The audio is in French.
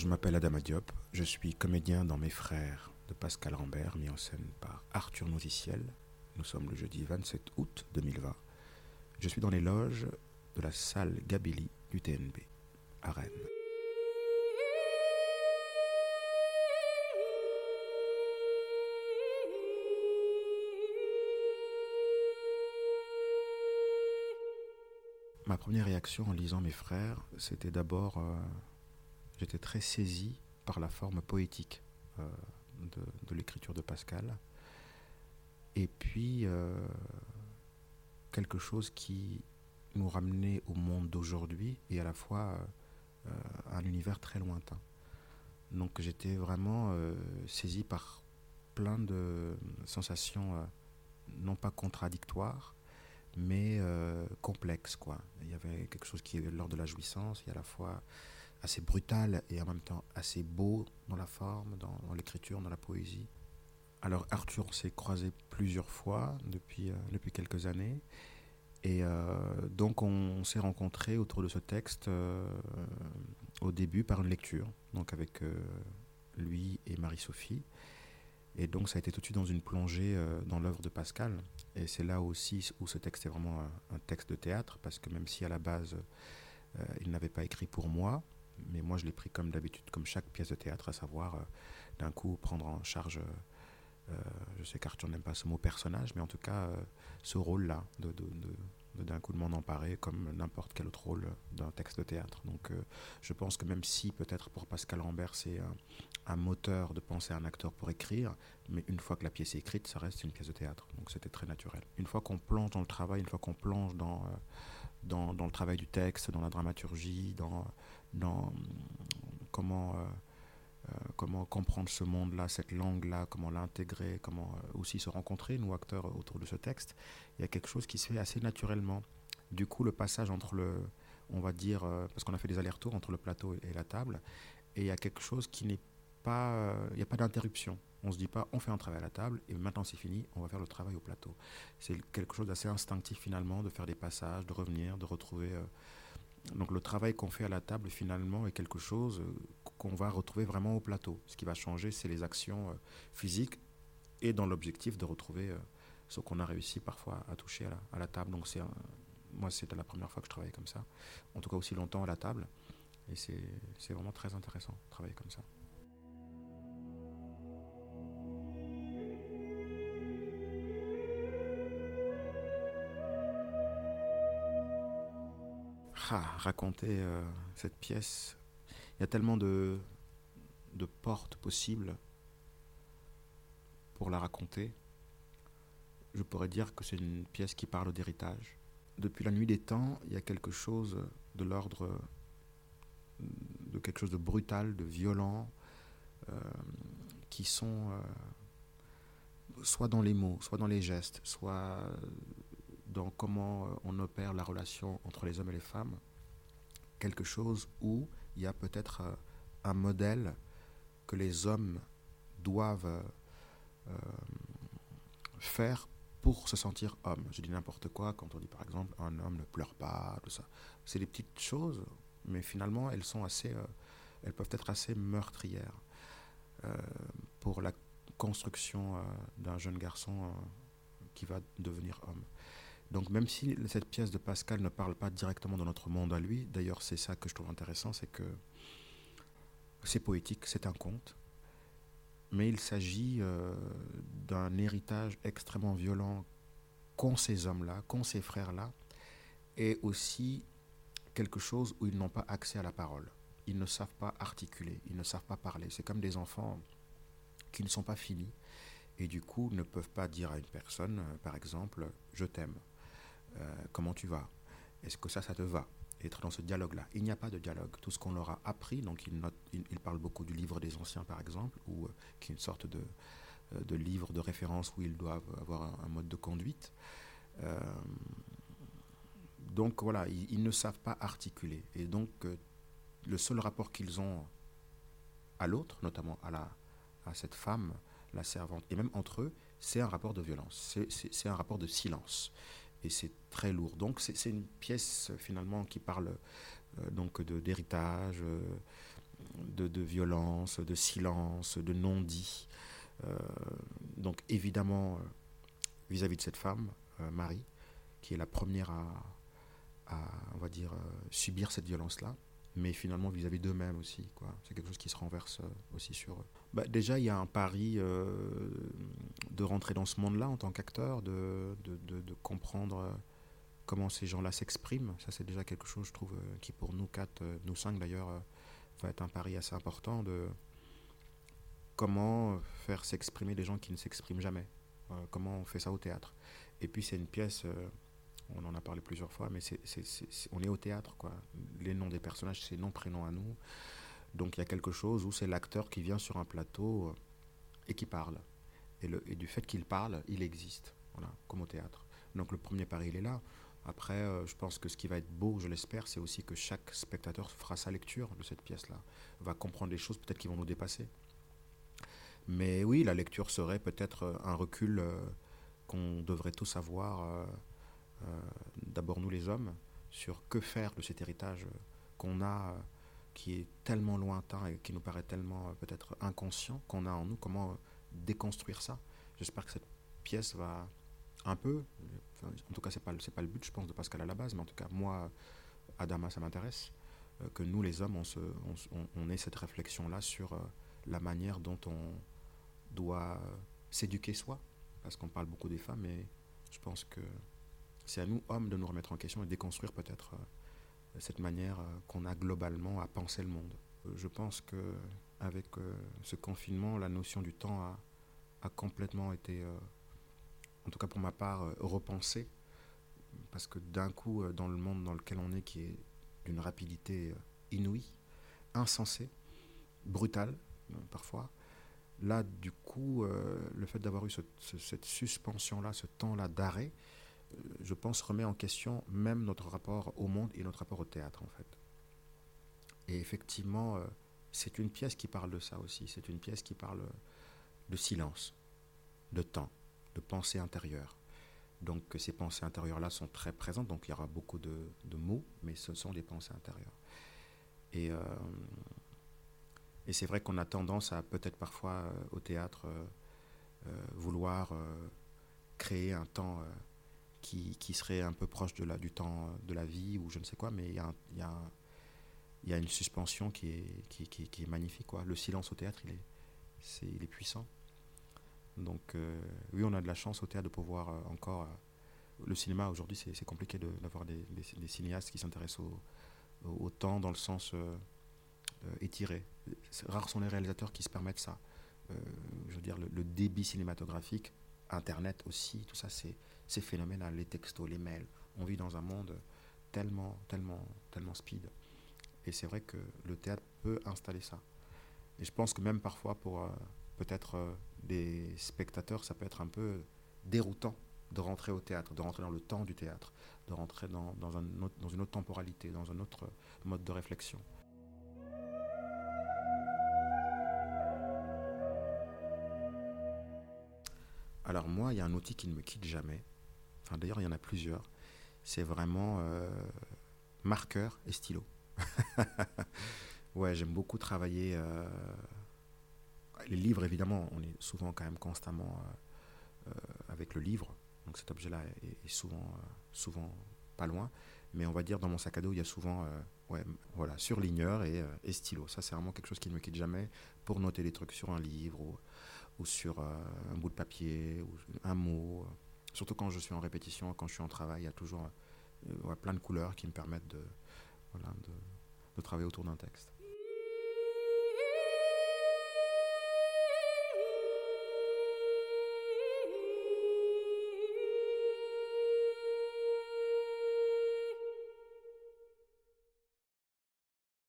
Je m'appelle Adama Diop, je suis comédien dans Mes Frères de Pascal Rambert, mis en scène par Arthur Noziciel. Nous sommes le jeudi 27 août 2020. Je suis dans les loges de la salle Gabelli du TNB à Rennes. Ma première réaction en lisant Mes Frères, c'était d'abord... euh, j'étais très saisi par la forme poétique euh, de, l'écriture de Pascal. Et puis, euh, quelque chose qui nous ramenait au monde d'aujourd'hui et à la fois euh, à un univers très lointain. Donc j'étais vraiment euh, saisi par plein de sensations, euh, non pas contradictoires, mais euh, complexes. Quoi. Il y avait quelque chose qui est l'ordre de la jouissance, il y a à la fois assez brutal et en même temps assez beau dans la forme, dans, l'écriture, dans la poésie. Alors Arthur s'est croisé plusieurs fois depuis, euh, depuis quelques années. Et euh, donc on, s'est rencontrés autour de ce texte euh, au début par une lecture, donc avec lui et Marie-Sophie. Et donc ça a été tout de suite dans une plongée dans l'œuvre de Pascal. Et c'est là aussi où ce texte est vraiment un, texte de théâtre, parce que même si à la base il n'avait pas écrit pour moi, mais moi je l'ai pris comme d'habitude, comme chaque pièce de théâtre, à savoir euh, d'un coup prendre en charge, euh, euh, je sais qu'Arthur n'aime pas ce mot personnage, mais en tout cas ce rôle-là, de, d'un coup de m'en emparer comme n'importe quel autre rôle d'un texte de théâtre. Donc je pense que même si peut-être pour Pascal Rambert c'est un, moteur de penser à un acteur pour écrire, mais une fois que la pièce est écrite, ça reste une pièce de théâtre. Donc c'était très naturel. Une fois qu'on plonge dans le travail, une fois qu'on plonge dans, dans, dans le travail du texte, dans la dramaturgie, dans, dans comment, euh, euh, comment comprendre ce monde-là, cette langue-là, comment l'intégrer, comment euh, aussi se rencontrer, nous acteurs, autour de ce texte, il y a quelque chose qui se fait assez naturellement. Du coup, le passage entre le, on va dire, parce qu'on a fait des allers-retours entre le plateau et la table, et il y a quelque chose qui n'est pas, il n'y a pas d'interruption. On se dit pas, on fait un travail à la table et maintenant c'est fini, on va faire le travail au plateau. C'est quelque chose d'assez instinctif finalement, de faire des passages, de revenir, de retrouver. Donc le travail qu'on fait à la table finalement est quelque chose euh, qu'on va retrouver vraiment au plateau. Ce qui va changer, c'est les actions euh, physiques et dans l'objectif de retrouver euh, ce qu'on a réussi parfois à toucher à la, table. Donc c'est moi c'était la première fois que je travaillais comme ça, en tout cas aussi longtemps à la table. Et c'est vraiment très intéressant de travailler comme ça. Ah, raconter euh, cette pièce, il y a tellement de, de portes possibles pour la raconter. Je pourrais dire que c'est une pièce qui parle d'héritage. Depuis la nuit des temps, il y a quelque chose de l'ordre de quelque chose de brutal, de violent, euh, qui sont euh, soit dans les mots, soit dans les gestes, soit dans comment euh, on opère la relation entre les hommes et les femmes, quelque chose où il y a peut-être euh, un modèle que les hommes doivent euh, faire pour se sentir homme. Je dis n'importe quoi quand on dit par exemple un homme ne pleure pas, tout ça. C'est des petites choses, mais finalement elles sont assez, elles peuvent être assez meurtrières pour la construction d'un jeune garçon qui va devenir homme. Donc même si cette pièce de Pascal ne parle pas directement de notre monde à lui, d'ailleurs c'est ça que je trouve intéressant, c'est que c'est poétique, c'est un conte, mais il s'agit euh, d'un héritage extrêmement violent qu'ont ces hommes-là, qu'ont ces frères-là, et aussi quelque chose où ils n'ont pas accès à la parole. Ils ne savent pas articuler, ils ne savent pas parler. C'est comme des enfants qui ne sont pas finis et du coup ne peuvent pas dire à une personne, euh, par exemple, je t'aime, comment tu vas, est-ce que ça, ça te va? Être dans ce dialogue-là. Il n'y a pas de dialogue. Tout ce qu'on leur a appris, donc ils, parlent beaucoup du livre des anciens, par exemple, ou euh, qui est une sorte de, euh, de livre de référence où ils doivent avoir un, mode de conduite. Euh, donc voilà, ils, ne savent pas articuler. Et donc, euh, le seul rapport qu'ils ont à l'autre, notamment à, cette femme, la servante, et même entre eux, c'est un rapport de violence, c'est un rapport de silence. Et c'est très lourd. Donc c'est une pièce euh, finalement qui parle euh, donc d'héritage, euh, de, de, violence, de silence, de non-dit. donc évidemment, vis-à-vis de cette femme, Marie, qui est la première à, on va dire, subir cette violence-là, mais finalement vis-à-vis d'eux-mêmes aussi. C'est quelque chose qui se renverse aussi sur eux. Bah, déjà, il y a un pari de rentrer dans ce monde-là en tant qu'acteur, de, de, de, comprendre comment ces gens-là s'expriment. Ça, c'est déjà quelque chose, je trouve, euh, qui pour nous quatre, euh, nous cinq d'ailleurs, euh, va être un pari assez important de comment faire s'exprimer des gens qui ne s'expriment jamais. comment on fait ça au théâtre. Et puis, c'est une pièce, on en a parlé plusieurs fois, mais on est au théâtre. Les noms des personnages, c'est noms, prénoms à nous. Donc, il y a quelque chose où c'est l'acteur qui vient sur un plateau et qui parle. Et, le, du fait qu'il parle, il existe, comme au théâtre. Donc, le premier pari, il est là. Après, euh, je pense que ce qui va être beau, je l'espère, c'est aussi que chaque spectateur fera sa lecture de cette pièce-là, va comprendre les choses peut-être qui vont nous dépasser. Mais oui, la lecture serait peut-être euh, un recul euh, qu'on devrait tous avoir, d'abord nous les hommes, sur que faire de cet héritage qu'on a, qui est tellement lointain et qui nous paraît tellement peut-être inconscient qu'on a en nous, comment déconstruire ça? J'espère que cette pièce va un peu, en tout cas, ce n'est pas, pas le but, je pense, de Pascal à la base, mais en tout cas, moi, Adama, ça m'intéresse, euh, que nous, les hommes, on, se, on, ait cette réflexion-là sur euh, la manière dont on doit s'éduquer soi, parce qu'on parle beaucoup des femmes, mais je pense que c'est à nous, hommes, de nous remettre en question et déconstruire peut-être euh, cette manière qu'on a globalement à penser le monde. Je pense que avec ce confinement, la notion du temps a, a complètement été en tout cas pour ma part, euh, repenser. Parce que d'un coup, euh, dans le monde dans lequel on est, qui est d'une rapidité euh, inouïe, insensée, brutale, parfois, là, du coup, le fait d'avoir eu cette suspension-là, ce temps-là d'arrêt, je pense, remet en question même notre rapport au monde et notre rapport au théâtre, en fait. Et effectivement, c'est une pièce qui parle de ça aussi. C'est une pièce qui parle de silence, de temps, de pensée intérieure. Donc ces pensées intérieures-là sont très présentes, donc il y aura beaucoup de, mots, mais ce sont des pensées intérieures. Et, euh, c'est vrai qu'on a tendance à peut-être parfois euh, au théâtre euh, vouloir créer un temps qui, qui, serait un peu proche de la, du temps de la vie ou je ne sais quoi, mais il y a, y a, y a une suspension qui est, qui, qui, qui, est magnifique. Quoi. Le silence au théâtre, il est, c'est, il est puissant. Donc euh, oui, on a de la chance au théâtre de pouvoir euh, encore... Euh, le cinéma aujourd'hui, c'est compliqué d'avoir des, cinéastes qui s'intéressent au, temps dans le sens étiré. Rares sont les réalisateurs qui se permettent ça. je veux dire, le, débit cinématographique, Internet aussi, tout ça, c'est phénoménal. Les textos, les mails. On vit dans un monde tellement, tellement, tellement speed. Et c'est vrai que le théâtre peut installer ça. Et je pense que même parfois pour peut-être des spectateurs, ça peut être un peu déroutant de rentrer au théâtre, de rentrer dans le temps du théâtre, de rentrer dans une autre temporalité, dans un autre mode de réflexion. Alors moi, il y a un outil qui ne me quitte jamais. Enfin d'ailleurs, il y en a plusieurs. C'est vraiment euh, marqueur et stylo. ouais, j'aime beaucoup travailler euh, les livres, évidemment, on est souvent quand même constamment euh, avec le livre. Donc cet objet-là est, souvent, souvent pas loin. Mais on va dire dans mon sac à dos, il y a souvent voilà, surligneur et, et stylo. Ça, c'est vraiment quelque chose qui ne me quitte jamais pour noter des trucs sur un livre ou, sur un bout de papier ou un mot. Surtout quand je suis en répétition, quand je suis en travail, il y a toujours plein de couleurs qui me permettent de, de travailler autour d'un texte.